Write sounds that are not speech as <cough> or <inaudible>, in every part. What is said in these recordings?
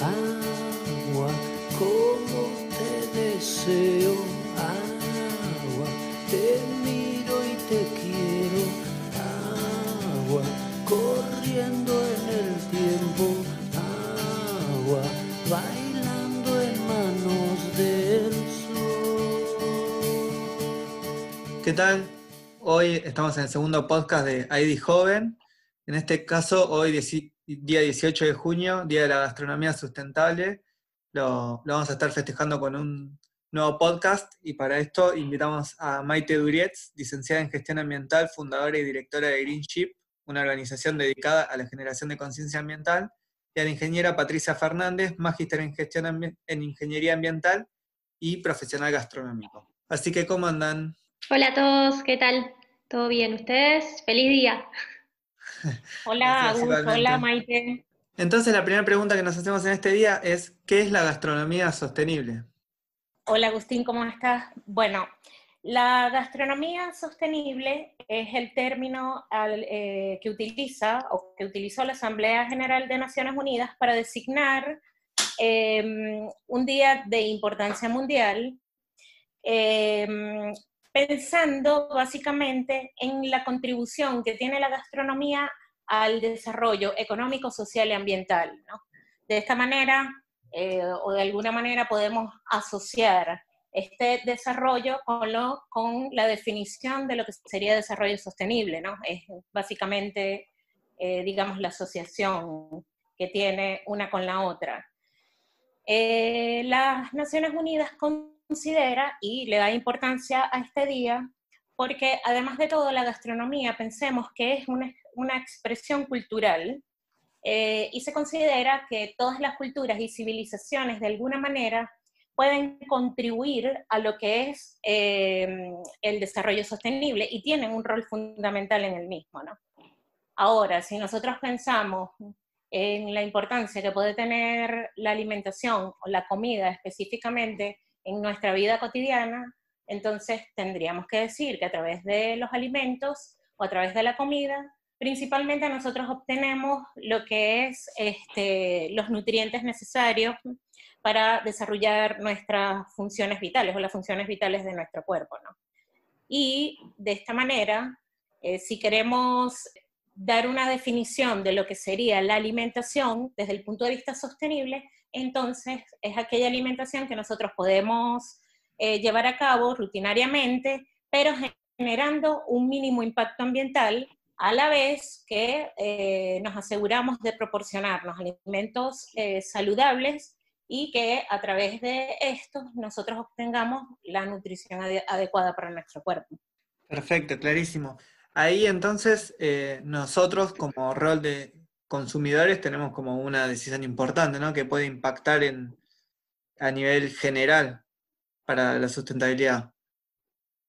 agua, como te deseo, agua, te miro y te quiero, agua, corriendo en el tiempo, agua, bailando en manos del sol. ¿Qué tal? Hoy estamos en el segundo podcast de ID Joven. En este caso, hoy, día 18 de junio, Día de la Gastronomía Sustentable, lo, vamos a estar festejando con un nuevo podcast y para esto invitamos a Maite Durietz, licenciada en Gestión Ambiental, fundadora y directora de Green Ship, una organización dedicada a la generación de conciencia ambiental, y a la ingeniera Patricia Fernández, magíster en Gestión en Ingeniería Ambiental y profesional gastronómico. Así que, ¿cómo andan? Hola a todos, ¿qué tal? ¿Todo bien? ¿Ustedes? ¡Feliz día! Hola, igualmente. hola, Maite. Entonces, la primera pregunta que nos hacemos en este día es, ¿qué es la gastronomía sostenible? Hola, Agustín, ¿cómo estás? Bueno, la gastronomía sostenible es el término al- eh, que utiliza o que utilizó la Asamblea General de Naciones Unidas para designar eh, un día de importancia mundial, eh, pensando básicamente en la contribución que tiene la gastronomía al desarrollo económico, social y ambiental. ¿no? De esta manera, eh, o de alguna manera podemos asociar este desarrollo con, lo, con la definición de lo que sería desarrollo sostenible, ¿no? Es básicamente, eh, digamos, la asociación que tiene una con la otra. Eh, las Naciones Unidas considera y le da importancia a este día porque además de todo la gastronomía pensemos que es una, una expresión cultural eh, y se considera que todas las culturas y civilizaciones de alguna manera pueden contribuir a lo que es eh, el desarrollo sostenible y tienen un rol fundamental en el mismo. ¿no? Ahora, si nosotros pensamos en la importancia que puede tener la alimentación o la comida específicamente en nuestra vida cotidiana, entonces tendríamos que decir que a través de los alimentos o a través de la comida principalmente nosotros obtenemos lo que es este, los nutrientes necesarios para desarrollar nuestras funciones vitales o las funciones vitales de nuestro cuerpo. ¿no? Y de esta manera, eh, si queremos dar una definición de lo que sería la alimentación desde el punto de vista sostenible, entonces es aquella alimentación que nosotros podemos eh, llevar a cabo rutinariamente, pero generando un mínimo impacto ambiental a la vez que eh, nos aseguramos de proporcionarnos alimentos eh, saludables y que a través de estos nosotros obtengamos la nutrición ade adecuada para nuestro cuerpo. Perfecto, clarísimo. Ahí entonces nosotros como rol de consumidores tenemos como una decisión importante, ¿no? Que puede impactar en, a nivel general para la sustentabilidad.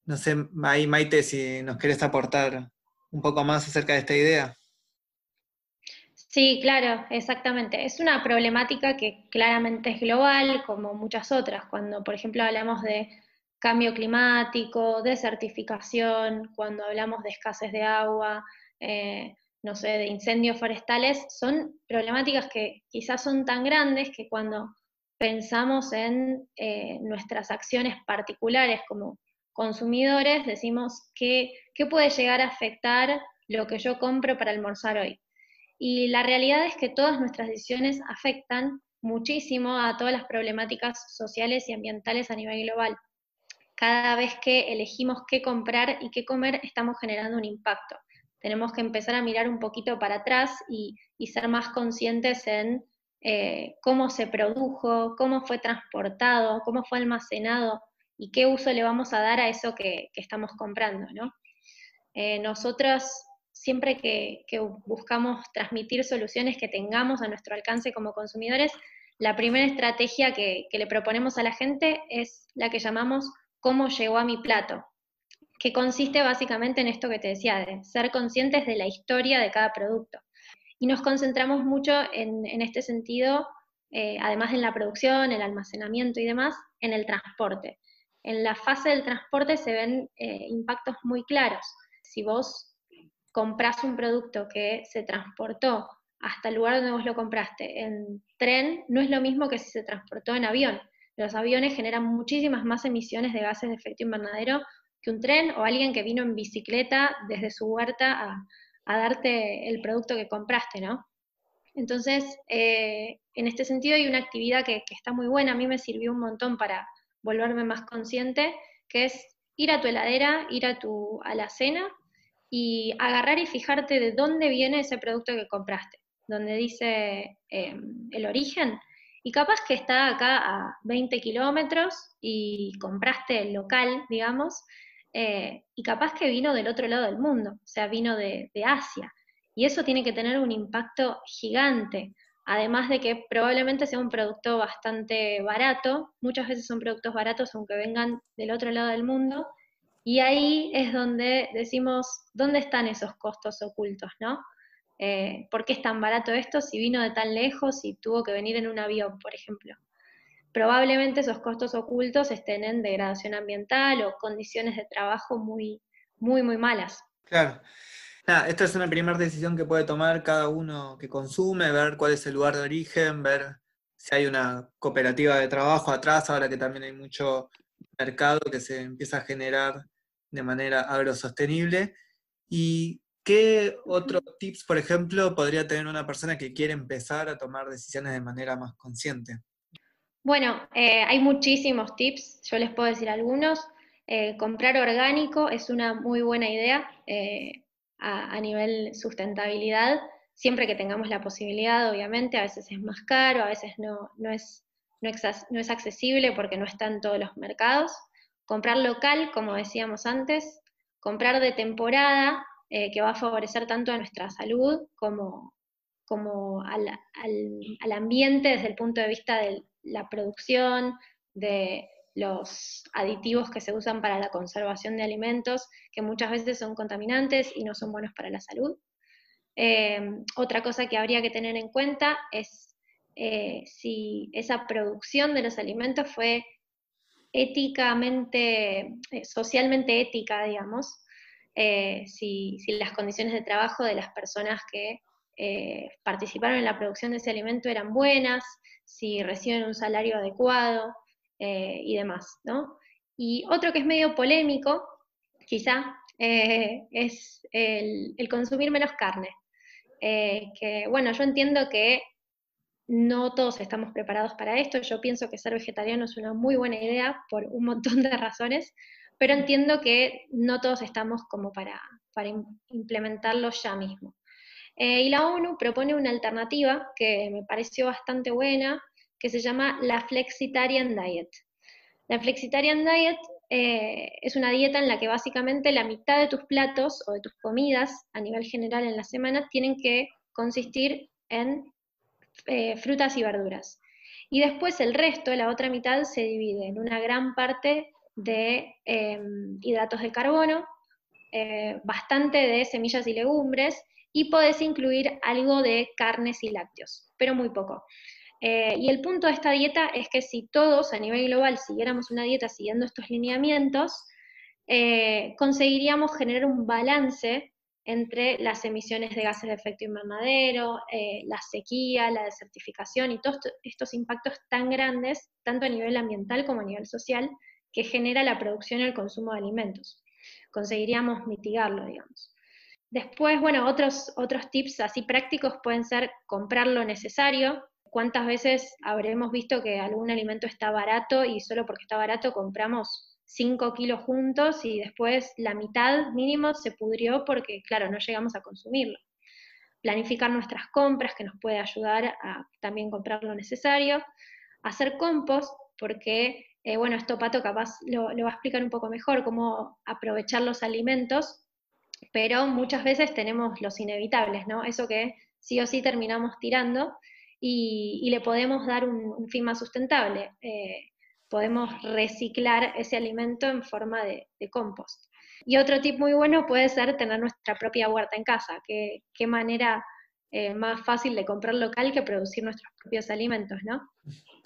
No sé, ahí Maite, si nos querés aportar un poco más acerca de esta idea. Sí, claro, exactamente. Es una problemática que claramente es global, como muchas otras. Cuando, por ejemplo, hablamos de cambio climático, desertificación, cuando hablamos de escasez de agua, eh, no sé, de incendios forestales, son problemáticas que quizás son tan grandes que cuando pensamos en eh, nuestras acciones particulares como consumidores, decimos que, qué puede llegar a afectar lo que yo compro para almorzar hoy. Y la realidad es que todas nuestras decisiones afectan muchísimo a todas las problemáticas sociales y ambientales a nivel global. Cada vez que elegimos qué comprar y qué comer, estamos generando un impacto. Tenemos que empezar a mirar un poquito para atrás y, ser más conscientes en eh, cómo se produjo, cómo fue transportado, cómo fue almacenado y qué uso le vamos a dar a eso que, estamos comprando. ¿no? Eh, nosotros siempre que, buscamos transmitir soluciones que tengamos a nuestro alcance como consumidores, la primera estrategia que, le proponemos a la gente es la que llamamos cómo llegó a mi plato, que consiste básicamente en esto que te decía, de ser conscientes de la historia de cada producto. Y nos concentramos mucho en, este sentido, eh, además en la producción, el almacenamiento y demás, en el transporte. En la fase del transporte se ven eh, impactos muy claros. Si vos compras un producto que se transportó hasta el lugar donde vos lo compraste en tren no es lo mismo que si se transportó en avión. Los aviones generan muchísimas más emisiones de gases de efecto invernadero que un tren o alguien que vino en bicicleta desde su huerta a, darte el producto que compraste, ¿no? Entonces, eh, en este sentido hay una actividad que, que, está muy buena, a mí me sirvió un montón para volverme más consciente, que es ir a tu heladera, ir a tu alacena y agarrar y fijarte de dónde viene ese producto que compraste, donde dice eh, el origen, y capaz que está acá a 20 kilómetros y compraste el local, digamos, eh, y capaz que vino del otro lado del mundo, o sea, vino de, Asia. Y eso tiene que tener un impacto gigante, además de que probablemente sea un producto bastante barato, muchas veces son productos baratos aunque vengan del otro lado del mundo, y ahí es donde decimos, ¿dónde están esos costos ocultos, no? Eh, ¿Por qué es tan barato esto si vino de tan lejos y tuvo que venir en un avión, por ejemplo? Probablemente esos costos ocultos estén en degradación ambiental o condiciones de trabajo muy, muy, muy malas. Claro. esta es una primera decisión que puede tomar cada uno que consume, ver cuál es el lugar de origen, ver si hay una cooperativa de trabajo atrás, ahora que también hay mucho mercado que se empieza a generar de manera agrosostenible. ¿Y qué otros tips, por ejemplo, podría tener una persona que quiere empezar a tomar decisiones de manera más consciente? Bueno, eh, hay muchísimos tips, yo les puedo decir algunos. Eh, comprar orgánico es una muy buena idea eh, a, nivel sustentabilidad, siempre que tengamos la posibilidad, obviamente, a veces es más caro, a veces no, no es no, es accesible porque no está en todos los mercados. Comprar local, como decíamos antes, comprar de temporada, que va a favorecer tanto a nuestra salud como, como al, al, ambiente desde el punto de vista de la producción, de los aditivos que se usan para la conservación de alimentos, que muchas veces son contaminantes y no son buenos para la salud. Eh, otra cosa que habría que tener en cuenta es eh, si esa producción de los alimentos fue éticamente, eh, socialmente ética, digamos, eh, si, las condiciones de trabajo de las personas que participaron en la producción de ese alimento eran buenas, si reciben un salario adecuado y demás, ¿no? Y otro que es medio polémico, quizá, es el, consumir menos carne. que bueno, yo entiendo que no todos estamos preparados para esto. Yo pienso que ser vegetariano es una muy buena idea por un montón de razones, pero entiendo que no todos estamos como para implementarlo ya mismo. Eh, y la ONU propone una alternativa que me pareció bastante buena, que se llama la Flexitarian Diet. La Flexitarian Diet eh, es una dieta en la que básicamente la mitad de tus platos o de tus comidas a nivel general en la semana tienen que consistir en eh, frutas y verduras. Y después el resto, la otra mitad, se divide en una gran parte de em, hidratos de carbono, eh, bastante de semillas y legumbres, y podés incluir algo de carnes y lácteos, pero muy poco. Eh, y el punto de esta dieta es que si todos a nivel global siguiéramos una dieta siguiendo estos lineamientos, conseguiríamos generar un balance entre las emisiones de gases de efecto invernadero, eh, la sequía, la desertificación y todos estos impactos tan grandes, tanto a nivel ambiental como a nivel social, que genera la producción y el consumo de alimentos. Conseguiríamos mitigarlo, digamos. Después, bueno, otros, otros tips así prácticos pueden ser comprar lo necesario. ¿Cuántas veces habremos visto que algún alimento está barato y solo porque está barato compramos 5 kilos juntos y después la mitad mínimo se pudrió porque, claro, no llegamos a consumirlo. Planificar nuestras compras, que nos puede ayudar a también comprar lo necesario. Hacer compost, porque, eh, bueno, esto Pato capaz lo, lo va a explicar un poco mejor, cómo aprovechar los alimentos, pero muchas veces tenemos los inevitables, ¿no? Eso que sí o sí terminamos tirando y, le podemos dar un, fin más sustentable. Eh, podemos reciclar ese alimento en forma de, compost. Y otro tip muy bueno puede ser tener nuestra propia huerta en casa. Qué, qué manera eh, más fácil de comprar local que producir nuestros propios alimentos, ¿no?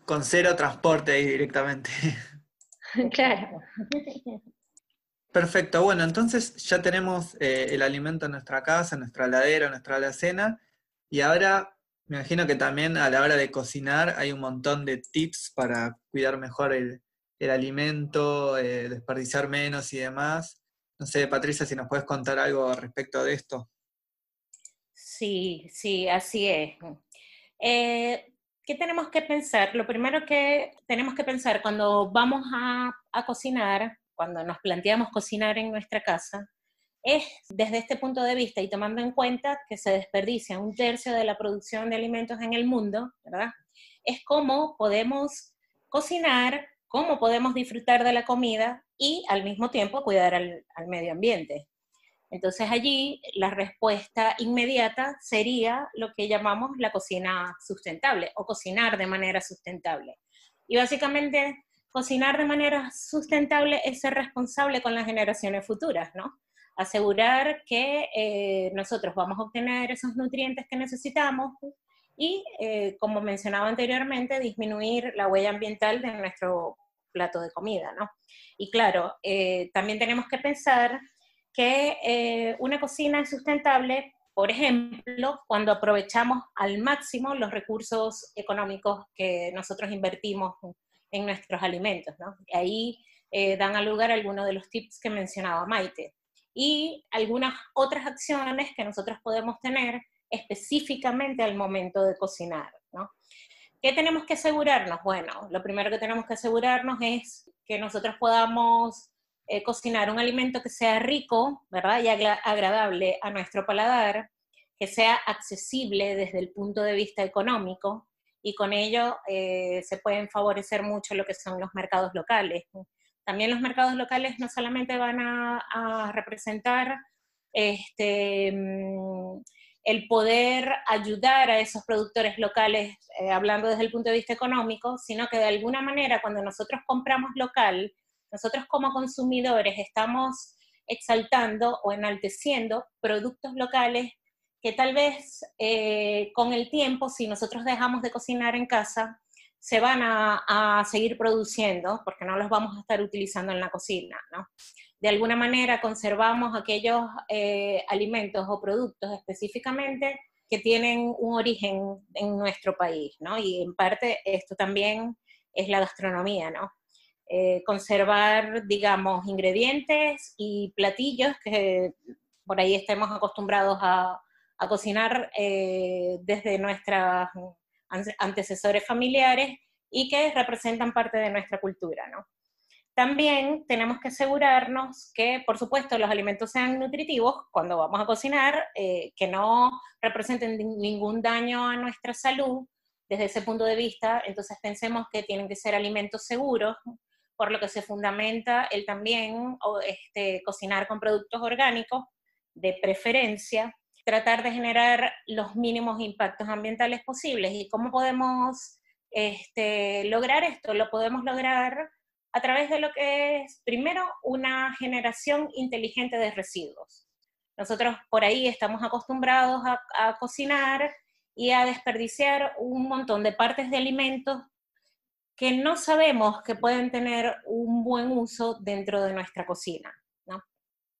Con cero transporte ahí directamente. <laughs> claro. <laughs> Perfecto, bueno, entonces ya tenemos eh, el alimento en nuestra casa, en nuestra ladera, en nuestra alacena, Y ahora me imagino que también a la hora de cocinar hay un montón de tips para cuidar mejor el, alimento, eh, desperdiciar menos y demás. No sé, Patricia, si nos puedes contar algo respecto de esto. Sí, sí, así es. Eh, ¿Qué tenemos que pensar? Lo primero que tenemos que pensar cuando vamos a, a cocinar, cuando nos planteamos cocinar en nuestra casa, es desde este punto de vista y tomando en cuenta que se desperdicia un tercio de la producción de alimentos en el mundo, ¿verdad? Es cómo podemos cocinar, cómo podemos disfrutar de la comida y al mismo tiempo cuidar al, al medio ambiente. Entonces allí la respuesta inmediata sería lo que llamamos la cocina sustentable o cocinar de manera sustentable. Y básicamente cocinar de manera sustentable es ser responsable con las generaciones futuras, ¿no? asegurar que eh, nosotros vamos a obtener esos nutrientes que necesitamos y, eh, como mencionaba anteriormente, disminuir la huella ambiental de nuestro plato de comida, ¿no? Y claro, eh, también tenemos que pensar que una cocina es sustentable, por ejemplo, cuando aprovechamos al máximo los recursos económicos que nosotros invertimos en nuestros alimentos, ¿no? Ahí dan a lugar algunos de los tips que mencionaba Maite y algunas otras acciones que nosotros podemos tener específicamente al momento de cocinar. ¿no? ¿Qué tenemos que asegurarnos? Bueno, lo primero que tenemos que asegurarnos es que nosotros podamos eh, cocinar un alimento que sea rico, ¿verdad? Y agradable a nuestro paladar, que sea accesible desde el punto de vista económico, y con ello eh, se pueden favorecer mucho lo que son los mercados locales. También los mercados locales no solamente van a, representar este, mm, el poder ayudar a esos productores locales, eh, hablando desde el punto de vista económico, sino que de alguna manera cuando nosotros compramos local, nosotros como consumidores estamos exaltando o enalteciendo productos locales que tal vez eh, con el tiempo, si nosotros dejamos de cocinar en casa, se van a, seguir produciendo porque no los vamos a estar utilizando en la cocina, ¿no? De alguna manera conservamos aquellos eh, alimentos o productos específicamente que tienen un origen en nuestro país, ¿no? Y en parte esto también es la gastronomía, ¿no? Eh, conservar, digamos, ingredientes y platillos que por ahí estemos acostumbrados a, cocinar eh, desde nuestras antecesores familiares y que representan parte de nuestra cultura, ¿no? También tenemos que asegurarnos que, por supuesto, los alimentos sean nutritivos cuando vamos a cocinar, eh, que no representen ningún daño a nuestra salud desde ese punto de vista. Entonces pensemos que tienen que ser alimentos seguros, por lo que se fundamenta el también este, cocinar con productos orgánicos, de preferencia, tratar de generar los mínimos impactos ambientales posibles. ¿Y cómo podemos este, lograr esto? Lo podemos lograr a través de lo que es, primero, una generación inteligente de residuos. Nosotros por ahí estamos acostumbrados a, cocinar y a desperdiciar un montón de partes de alimentos que no sabemos que pueden tener un buen uso dentro de nuestra cocina.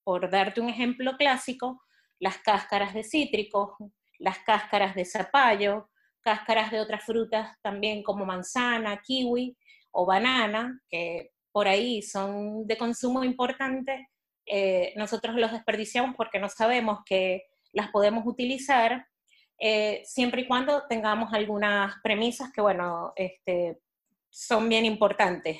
Por darte un ejemplo clásico, las cáscaras de cítricos, las cáscaras de zapallo, cáscaras de otras frutas también como manzana, kiwi o banana, que por ahí son de consumo importante, eh, nosotros los desperdiciamos porque no sabemos que las podemos utilizar, eh, siempre y cuando tengamos algunas premisas que, bueno, este, son bien importantes,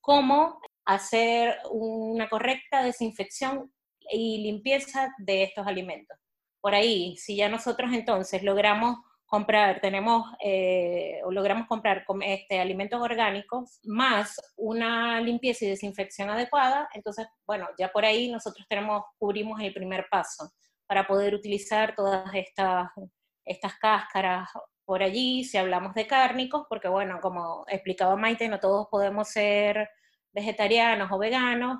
como hacer una correcta desinfección y limpieza de estos alimentos. Por ahí, si ya nosotros entonces logramos comprar, tenemos eh, o logramos comprar este, alimentos orgánicos más una limpieza y desinfección adecuada, entonces, bueno, ya por ahí nosotros tenemos, cubrimos el primer paso para poder utilizar todas estas, estas cáscaras por allí, si hablamos de cárnicos, porque bueno, como explicaba Maite, no todos podemos ser vegetarianos o veganos,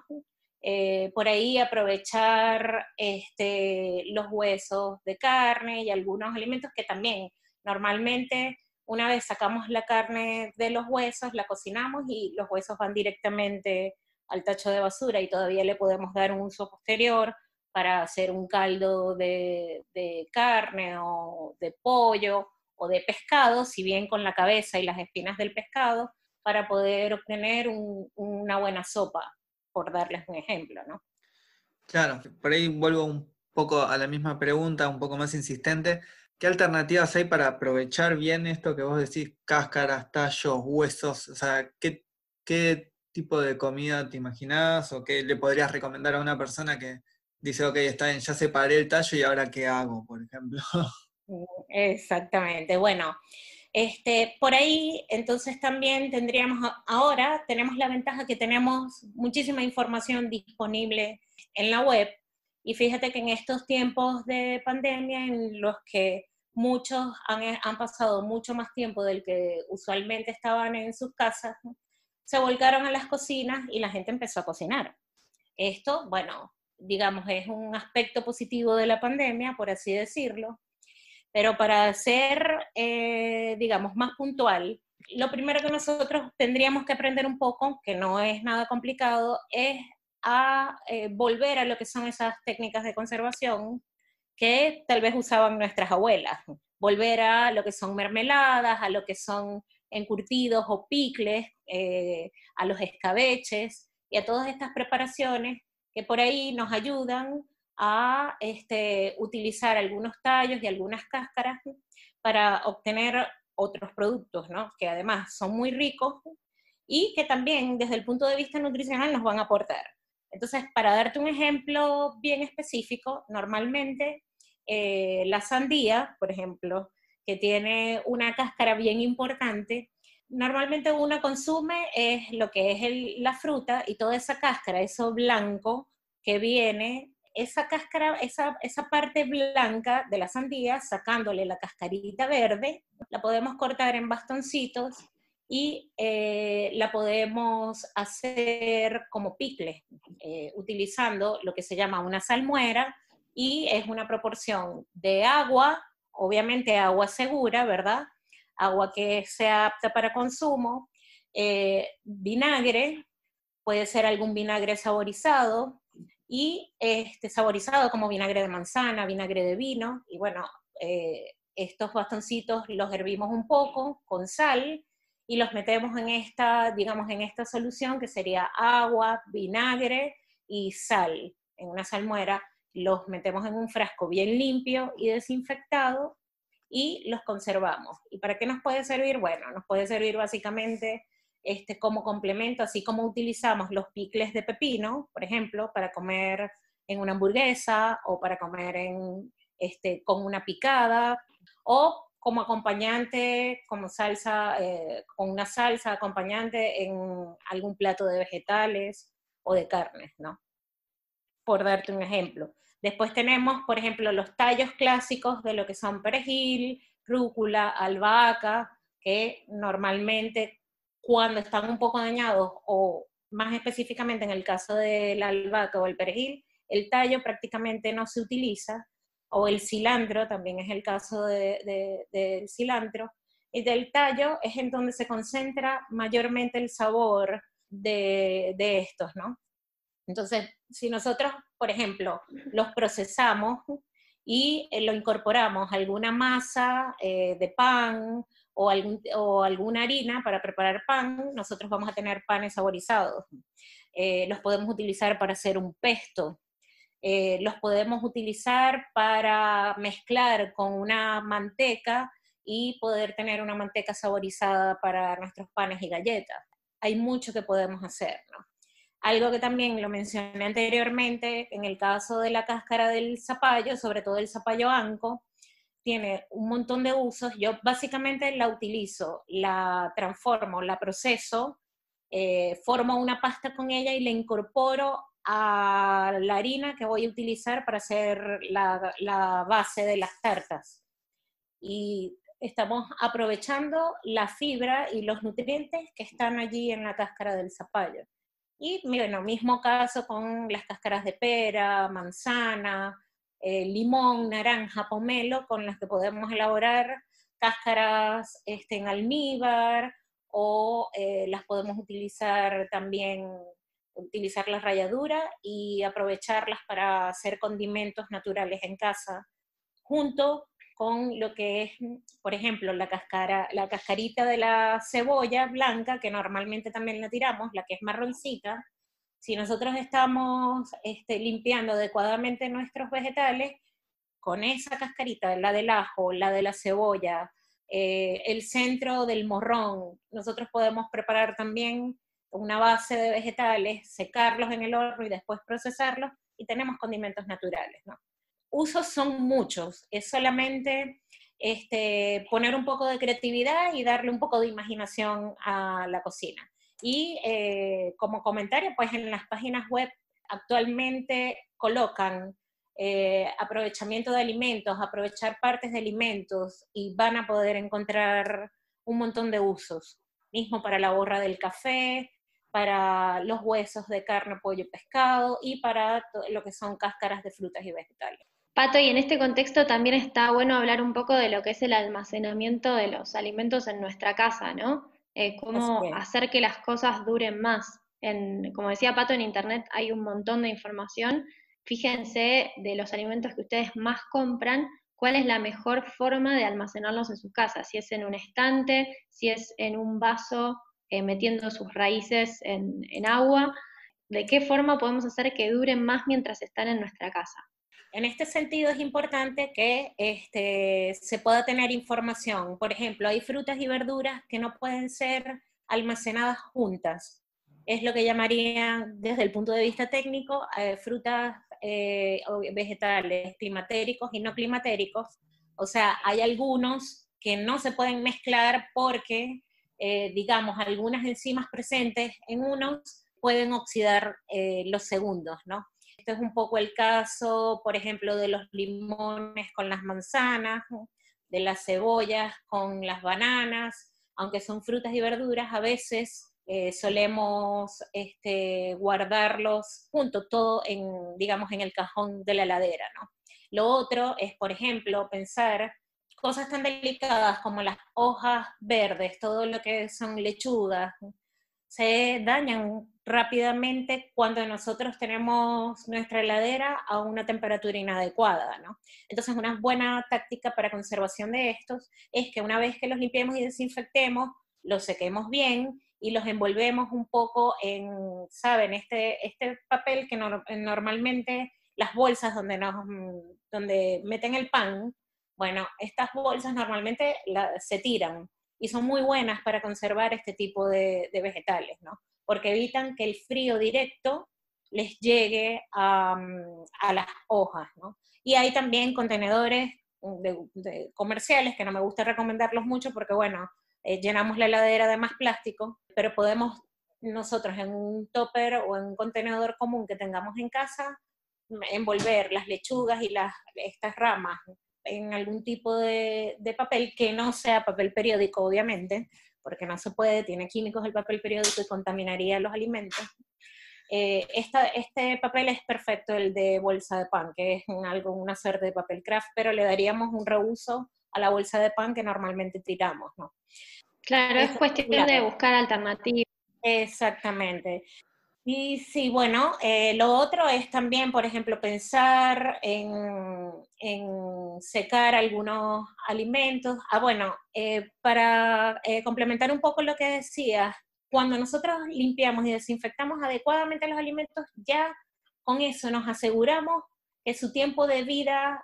eh, por ahí aprovechar este, los huesos de carne y algunos alimentos que también normalmente una vez sacamos la carne de los huesos, la cocinamos y los huesos van directamente al tacho de basura y todavía le podemos dar un uso posterior para hacer un caldo de, carne o de pollo o de pescado, si bien con la cabeza y las espinas del pescado, para poder obtener una buena sopa, por darles un ejemplo, ¿no? Claro, por ahí vuelvo un poco a la misma pregunta, un poco más insistente. ¿Qué alternativas hay para aprovechar bien esto que vos decís, cáscaras, tallos, huesos? O sea, ¿qué, qué tipo de comida te imaginás o qué le podrías recomendar a una persona que dice, ok, está bien, ya separé el tallo y ahora qué hago, por ejemplo? <laughs> Exactamente. Bueno, este, por ahí entonces también tendríamos, ahora tenemos la ventaja que tenemos muchísima información disponible en la web y fíjate que en estos tiempos de pandemia en los que muchos han, han pasado mucho más tiempo del que usualmente estaban en sus casas, se volcaron a las cocinas y la gente empezó a cocinar. Esto, bueno, digamos, es un aspecto positivo de la pandemia, por así decirlo, pero para ser, eh, digamos, más puntual, lo primero que nosotros tendríamos que aprender un poco, que no es nada complicado, es a eh, volver a lo que son esas técnicas de conservación que tal vez usaban nuestras abuelas. Volver a lo que son mermeladas, a lo que son encurtidos o picles, eh, a los escabeches y a todas estas preparaciones que por ahí nos ayudan a este, utilizar algunos tallos y algunas cáscaras para obtener otros productos, ¿no? que además son muy ricos y que también desde el punto de vista nutricional nos van a aportar. Entonces, para darte un ejemplo bien específico, normalmente eh, la sandía, por ejemplo, que tiene una cáscara bien importante, normalmente uno consume es lo que es la fruta y toda esa cáscara, eso blanco que viene, esa cáscara, esa, esa parte blanca de la sandía, sacándole la cascarita verde, la podemos cortar en bastoncitos y eh, la podemos hacer como picle, eh, utilizando lo que se llama una salmuera y es una proporción de agua, obviamente agua segura, ¿verdad? Agua que sea apta para consumo, eh, vinagre, puede ser algún vinagre saborizado y este, saborizado como vinagre de manzana, vinagre de vino, y bueno, estos bastoncitos los hervimos un poco con sal, y los metemos en esta, digamos, en esta solución que sería agua, vinagre y sal en una salmuera. Los metemos en un frasco bien limpio y desinfectado y los conservamos. ¿Y para qué nos puede servir? Bueno, nos puede servir básicamente este, como complemento, así como utilizamos los picles de pepino, por ejemplo, para comer en una hamburguesa o para comer en, este, con una picada, o como acompañante, como salsa, eh, con una salsa acompañante en algún plato de vegetales o de carnes, ¿no? Por darte un ejemplo. Después tenemos, por ejemplo, los tallos clásicos de lo que son perejil, rúcula, albahaca, que normalmente cuando están un poco dañados o más específicamente en el caso del albahaca o el perejil, el tallo prácticamente no se utiliza o el cilantro, también es el caso del cilantro, y del tallo es en donde se concentra mayormente el sabor de, estos, ¿no? Entonces, si nosotros, por ejemplo, los procesamos y eh, lo incorporamos a alguna masa eh, de pan o, alguna harina para preparar pan, nosotros vamos a tener panes saborizados. Eh, los podemos utilizar para hacer un pesto, eh, los podemos utilizar para mezclar con una manteca y poder tener una manteca saborizada para nuestros panes y galletas. Hay mucho que podemos hacer. Algo que también lo mencioné anteriormente, en el caso de la cáscara del zapallo, sobre todo el zapallo anco, tiene un montón de usos. Yo básicamente la utilizo, la transformo, la proceso, eh, formo una pasta con ella y la incorporo a la harina que voy a utilizar para hacer la, base de las tartas. Y estamos aprovechando la fibra y los nutrientes que están allí en la cáscara del zapallo. Y bueno, mismo caso con las cáscaras de pera, manzana, eh, limón, naranja, pomelo, con las que podemos elaborar cáscaras este, en almíbar o eh, las podemos utilizar también utilizar la ralladura y aprovecharlas para hacer condimentos naturales en casa, junto con lo que es, por ejemplo, la, cascara, la cascarita de la cebolla blanca, que normalmente también la tiramos, la que es marroncita. Si nosotros estamos este, limpiando adecuadamente nuestros vegetales, con esa cascarita, la del ajo, la de la cebolla, eh, el centro del morrón, nosotros podemos preparar también una base de vegetales, secarlos en el horno y después procesarlos y tenemos condimentos naturales. Usos son muchos, es solamente este, poner un poco de creatividad y darle un poco de imaginación a la cocina. Y eh, como comentario, pues en las páginas web actualmente colocan eh, aprovechamiento de alimentos, aprovechar partes de alimentos y van a poder encontrar un montón de usos. Mismo para la borra del café, para los huesos de carne, pollo, pescado y para lo que son cáscaras de frutas y vegetales. Pato, y en este contexto también está bueno hablar un poco de lo que es el almacenamiento de los alimentos en nuestra casa, ¿no? Eh, cómo hacer que las cosas duren más. En, como decía Pato, en Internet hay un montón de información. Fíjense de los alimentos que ustedes más compran, cuál es la mejor forma de almacenarlos en sus casas, si es en un estante, si es en un vaso eh, metiendo sus raíces en, agua, de qué forma podemos hacer que duren más mientras están en nuestra casa. En este sentido es importante que este, se pueda tener información. Por ejemplo, hay frutas y verduras que no pueden ser almacenadas juntas. Es lo que llamarían, desde el punto de vista técnico, eh, frutas eh, vegetales climatéricos y no climatéricos. O sea, hay algunos que no se pueden mezclar porque eh, digamos, algunas enzimas presentes en unos pueden oxidar eh, los segundos, ¿no? Este es un poco el caso, por ejemplo, de los limones con las manzanas, de las cebollas con las bananas, aunque son frutas y verduras, a veces eh, solemos este, guardarlos juntos, todo en, digamos, en el cajón de la heladera, ¿no? Lo otro es, por ejemplo, pensar cosas tan delicadas como las hojas verdes, todo lo que son lechugas, se dañan rápidamente cuando nosotros tenemos nuestra heladera a una temperatura inadecuada, ¿no? Entonces, una buena táctica para conservación de estos es que una vez que los limpiemos y desinfectemos, los sequemos bien y los envolvemos un poco en, ¿saben? Este, este papel que normalmente las bolsas donde, nos, donde meten el pan, bueno, estas bolsas normalmente se tiran y son muy buenas para conservar este tipo de, vegetales, ¿no? Porque evitan que el frío directo les llegue a, las hojas, ¿no? Y hay también contenedores comerciales que no me gusta recomendarlos mucho porque, bueno, eh, llenamos la heladera de más plástico, pero podemos nosotros en un topper o en un contenedor común que tengamos en casa envolver las lechugas y las, estas ramas en algún tipo de, papel que no sea papel periódico, obviamente, porque no se puede, tiene químicos el papel periódico y contaminaría los alimentos. Eh, este papel es perfecto, el de bolsa de pan, que es algo, una suerte de papel craft, pero le daríamos un reuso a la bolsa de pan que normalmente tiramos, ¿no? Claro, es, cuestión de buscar alternativas. Exactamente. Y sí, bueno, eh, lo otro es también, por ejemplo, pensar en, secar algunos alimentos. Ah, bueno, eh, para eh, complementar un poco lo que decías, cuando nosotros limpiamos y desinfectamos adecuadamente los alimentos, ya con eso nos aseguramos que su tiempo de vida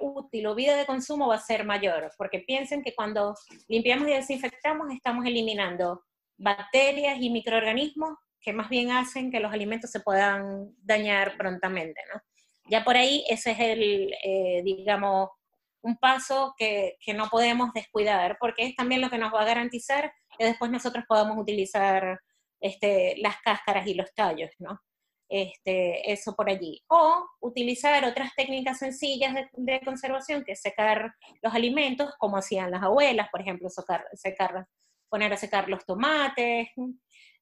útil o vida de consumo va a ser mayor, porque piensen que cuando limpiamos y desinfectamos estamos eliminando bacterias y microorganismos que más bien hacen que los alimentos se puedan dañar prontamente, ¿no? Ya por ahí ese es el, eh, digamos, un paso que, que, no podemos descuidar, porque es también lo que nos va a garantizar que después nosotros podamos utilizar este, las cáscaras y los tallos, ¿no? Este, eso por allí. O utilizar otras técnicas sencillas de, de, conservación, que es secar los alimentos, como hacían las abuelas, por ejemplo, secar, secar, poner a secar los tomates,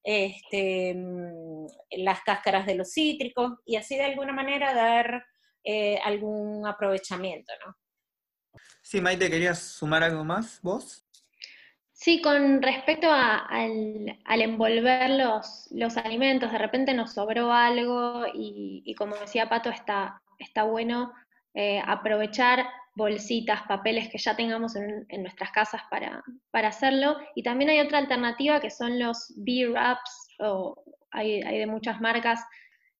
este, mm, las cáscaras de los cítricos y así de alguna manera dar eh, algún aprovechamiento, ¿no? Sí, Maite, ¿querías sumar algo más vos? Sí, con respecto al, envolver los, los, alimentos, de repente nos sobró algo y, como decía Pato, está, está bueno eh, aprovechar bolsitas, papeles que ya tengamos en, nuestras casas para, para, hacerlo. Y también hay otra alternativa que son los B-Wraps, o hay, hay, de muchas marcas,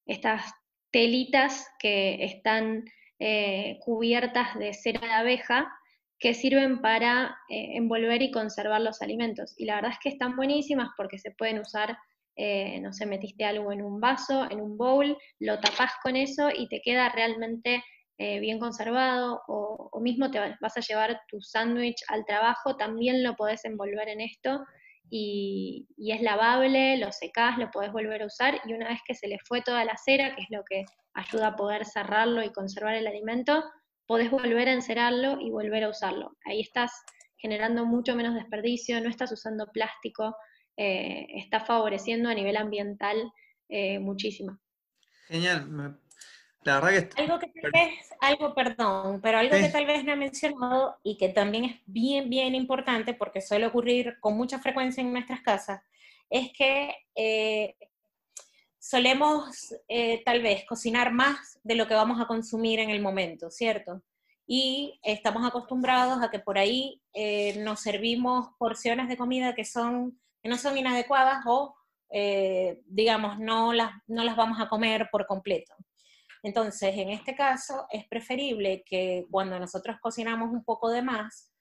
estas telitas que están eh, cubiertas de cera de abeja que sirven para eh, envolver y conservar los alimentos. Y la verdad es que están buenísimas porque se pueden usar, eh, no sé, metiste algo en un vaso, en un bowl, lo tapás con eso y te queda realmente eh, bien conservado, o, mismo te vas a llevar tu sándwich al trabajo, también lo podés envolver en esto. Y, es lavable, lo secás, lo podés volver a usar y una vez que se le fue toda la cera, que es lo que ayuda a poder cerrarlo y conservar el alimento, podés volver a encerarlo y volver a usarlo. Ahí estás generando mucho menos desperdicio, no estás usando plástico, eh, está favoreciendo a nivel ambiental eh, muchísimo. Genial. La verdad que... Algo que tal vez, algo, perdón, pero algo que tal vez no he mencionado y que también es bien, bien importante porque suele ocurrir con mucha frecuencia en nuestras casas, es que eh, solemos eh, tal vez cocinar más de lo que vamos a consumir en el momento, ¿cierto? Y estamos acostumbrados a que por ahí eh, nos servimos porciones de comida que, son, que no son inadecuadas o, eh, digamos, no las, no las vamos a comer por completo. Entonces, en este caso, es preferible que cuando nosotros cocinamos un poco de más,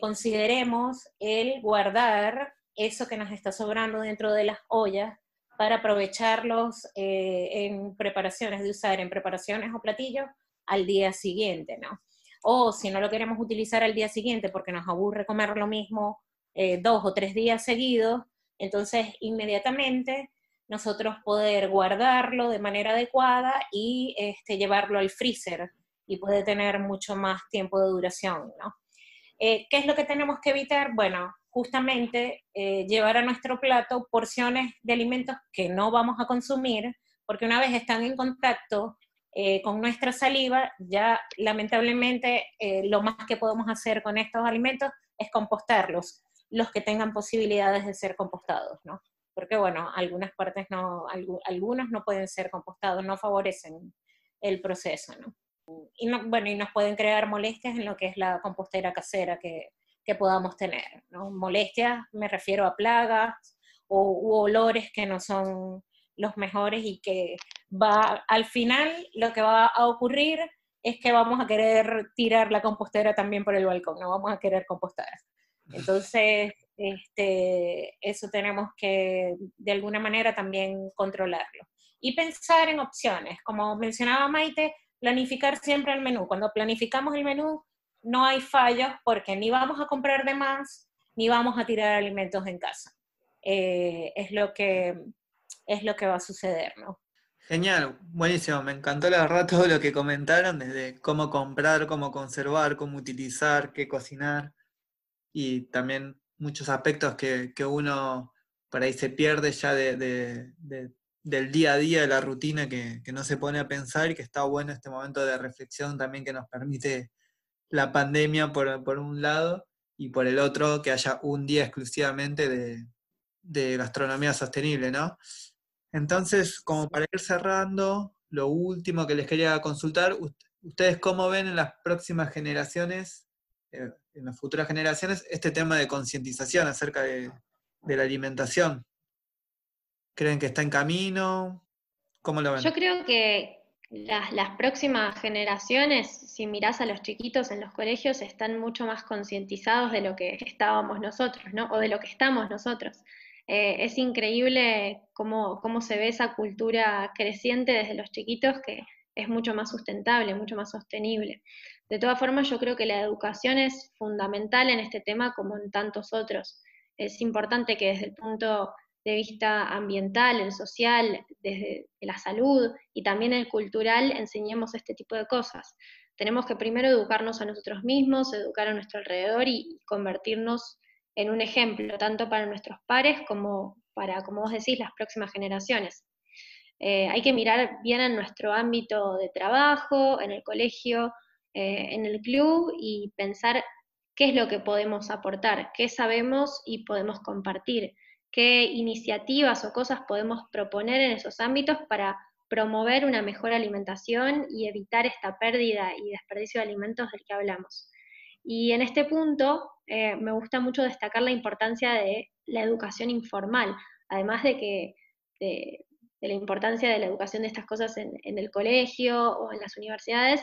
consideremos el guardar eso que nos está sobrando dentro de las ollas para aprovecharlos eh, en preparaciones, de usar en preparaciones o platillos al día siguiente, ¿no? O si no lo queremos utilizar al día siguiente porque nos aburre comer lo mismo eh, dos o tres días seguidos, entonces inmediatamente nosotros poder guardarlo de manera adecuada y este, llevarlo al freezer y puede tener mucho más tiempo de duración, ¿no? Eh, ¿Qué es lo que tenemos que evitar? Bueno, justamente eh, llevar a nuestro plato porciones de alimentos que no vamos a consumir, porque una vez están en contacto eh, con nuestra saliva, ya lamentablemente eh, lo más que podemos hacer con estos alimentos es compostarlos, los que tengan posibilidades de ser compostados, ¿no? Porque bueno, algunas partes no, algunos no pueden ser compostados, no favorecen el proceso, ¿no? Y no, bueno, y nos pueden crear molestias en lo que es la compostera casera, que, que podamos tener. ¿no? Molestias, me refiero a plagas o u olores que no son los mejores y que va al final lo que va a ocurrir es que vamos a querer tirar la compostera también por el balcón, no vamos a querer compostar. <laughs> Entonces, este, eso tenemos que de alguna manera también controlarlo. Y pensar en opciones, como mencionaba Maite, planificar siempre el menú. Cuando planificamos el menú, no hay fallos porque ni vamos a comprar de más, ni vamos a tirar alimentos en casa. Eh, es, lo que, es lo que va a suceder, ¿no? Genial, buenísimo. Me encantó la verdad todo lo que comentaron, desde cómo comprar, cómo conservar, cómo utilizar, qué cocinar, y también muchos aspectos que, uno por ahí se pierde ya de, del día a día, de la rutina, que, que, no se pone a pensar y que está bueno este momento de reflexión también que nos permite la pandemia por, un lado y por el otro que haya un día exclusivamente de, gastronomía sostenible, ¿no? Entonces, como para ir cerrando, lo último que les quería consultar, ¿ustedes cómo ven en las próximas generaciones, en las futuras generaciones, este tema de concientización acerca de, de, la alimentación? ¿Creen que está en camino? ¿Cómo lo ven? Yo creo que, las, próximas generaciones, si mirás a los chiquitos en los colegios, están mucho más concientizados de lo que estábamos nosotros, ¿no? O de lo que estamos nosotros. Eh, es increíble cómo, cómo se ve esa cultura creciente desde los chiquitos que es mucho más sustentable, mucho más sostenible. De todas formas, yo creo que la educación es fundamental en este tema como en tantos otros. Es importante que desde el punto de vista ambiental, el social, desde la salud y también el cultural, enseñemos este tipo de cosas. Tenemos que primero educarnos a nosotros mismos, educar a nuestro alrededor y convertirnos en un ejemplo, tanto para nuestros pares como para, como vos decís, las próximas generaciones. Eh, hay que mirar bien en nuestro ámbito de trabajo, en el colegio, eh, en el club y pensar qué es lo que podemos aportar, qué sabemos y podemos compartir, qué iniciativas o cosas podemos proponer en esos ámbitos para promover una mejor alimentación y evitar esta pérdida y desperdicio de alimentos del que hablamos. Y en este punto eh, me gusta mucho destacar la importancia de la educación informal, además de que de, la importancia de la educación de estas cosas en, el colegio o en las universidades,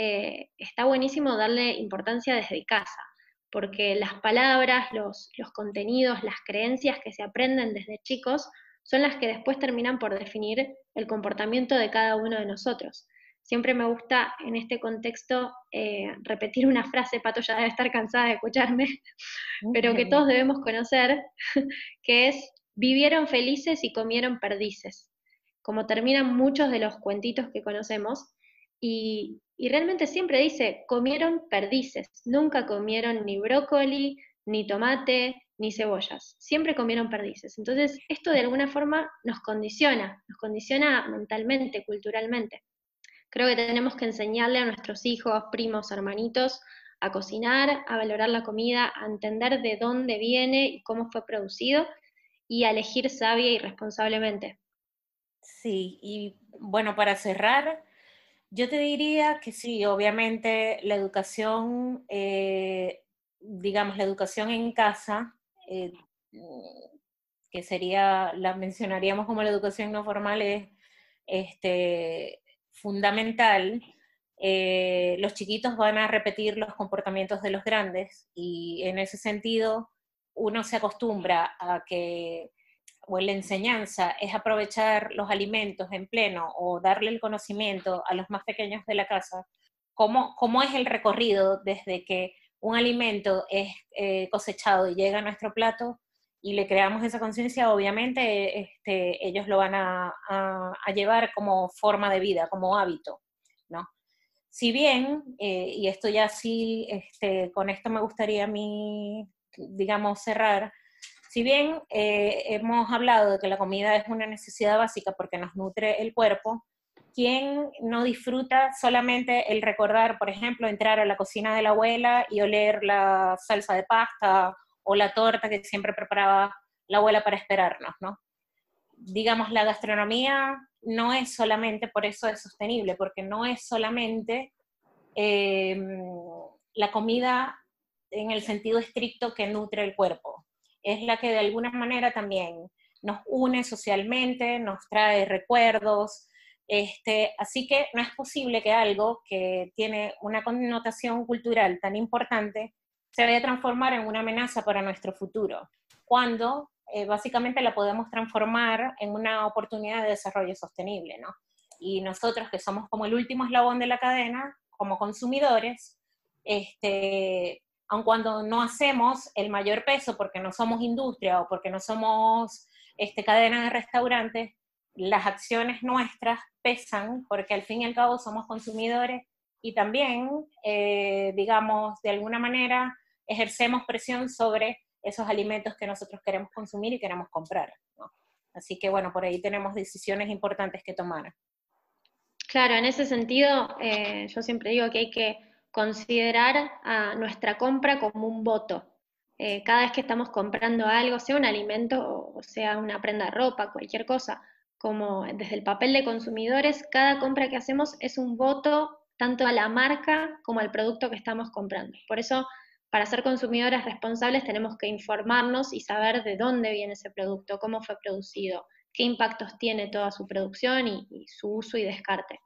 eh, está buenísimo darle importancia desde casa, porque las palabras, los, los contenidos, las creencias que se aprenden desde chicos son las que después terminan por definir el comportamiento de cada uno de nosotros. Siempre me gusta en este contexto eh, repetir una frase, Pato ya debe estar cansada de escucharme, pero que todos debemos conocer, <laughs> que es, vivieron felices y comieron perdices, como terminan muchos de los cuentitos que conocemos, y, y realmente siempre dice, comieron perdices, nunca comieron ni brócoli, ni tomate, ni cebollas, siempre comieron perdices. Entonces, esto de alguna forma nos condiciona, nos condiciona mentalmente, culturalmente. Creo que tenemos que enseñarle a nuestros hijos, primos, hermanitos a cocinar, a valorar la comida, a entender de dónde viene y cómo fue producido y a elegir sabia y responsablemente. Sí, y bueno, para cerrar, yo te diría que sí, obviamente la educación, eh, digamos, la educación en casa eh, que sería, la mencionaríamos como la educación no formal, es este, fundamental. Eh, los chiquitos van a repetir los comportamientos de los grandes y en ese sentido uno se acostumbra a que, o la enseñanza es aprovechar los alimentos en pleno o darle el conocimiento a los más pequeños de la casa, cómo, cómo es el recorrido desde que un alimento es eh, cosechado y llega a nuestro plato y le creamos esa conciencia, obviamente este, ellos lo van a, llevar como forma de vida, como hábito, ¿no? Si bien, eh, y esto ya sí, este, con esto me gustaría a mí, digamos, cerrar, si bien eh, hemos hablado de que la comida es una necesidad básica porque nos nutre el cuerpo, ¿quién no disfruta solamente el recordar, por ejemplo, entrar a la cocina de la abuela y oler la salsa de pasta o la torta que siempre preparaba la abuela para esperarnos, ¿no? Digamos, la gastronomía no es solamente, por eso es sostenible, porque no es solamente em, la comida en el sentido estricto que nutre el cuerpo, es la que de alguna manera también nos une socialmente, nos trae recuerdos, este, así que no es posible que algo que tiene una connotación cultural tan importante se vaya a transformar en una amenaza para nuestro futuro, cuando eh, básicamente la podemos transformar en una oportunidad de desarrollo sostenible, ¿no? Y nosotros que somos como el último eslabón de la cadena, como consumidores, este, aun cuando no hacemos el mayor peso porque no somos industria o porque no somos este, cadena de restaurantes, las acciones nuestras pesan porque al fin y al cabo somos consumidores y también, eh, digamos, de alguna manera ejercemos presión sobre esos alimentos que nosotros queremos consumir y queremos comprar. Así que bueno, por ahí tenemos decisiones importantes que tomar. Claro, en ese sentido, eh, yo siempre digo que hay que considerar nuestra compra como un voto. Eh, cada vez que estamos comprando algo, sea un alimento o sea una prenda de ropa, cualquier cosa, como desde el papel de consumidores, cada compra que hacemos es un voto tanto a la marca como al producto que estamos comprando. Por eso, para ser consumidores responsables tenemos que informarnos y saber de dónde viene ese producto, cómo fue producido, qué impactos tiene toda su producción y, su uso y descarte.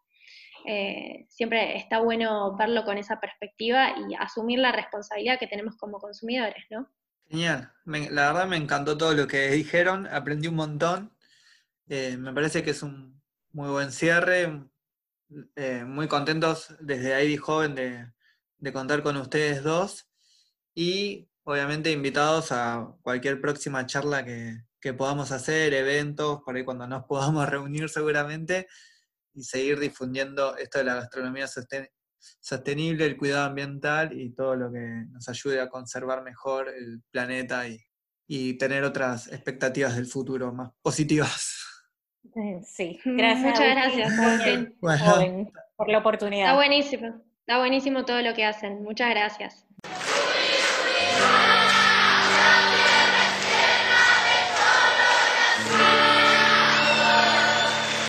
Eh, siempre está bueno verlo con esa perspectiva y asumir la responsabilidad que tenemos como consumidores, ¿no? Genial, la verdad me encantó todo lo que dijeron, aprendí un montón eh, me parece que es un muy buen cierre. Eh, muy contentos desde ahí Joven de, contar con ustedes dos. Y obviamente invitados a cualquier próxima charla que, podamos hacer, eventos, por ahí cuando nos podamos <laughs> reunir seguramente, y seguir difundiendo esto de la gastronomía sostenible, el cuidado ambiental y todo lo que nos ayude a conservar mejor el planeta y, y tener otras expectativas del futuro más positivas. Sí, gracias. <laughs> Muchas gracias, por la oportunidad. Está buenísimo, está buenísimo todo lo que hacen. Muchas gracias.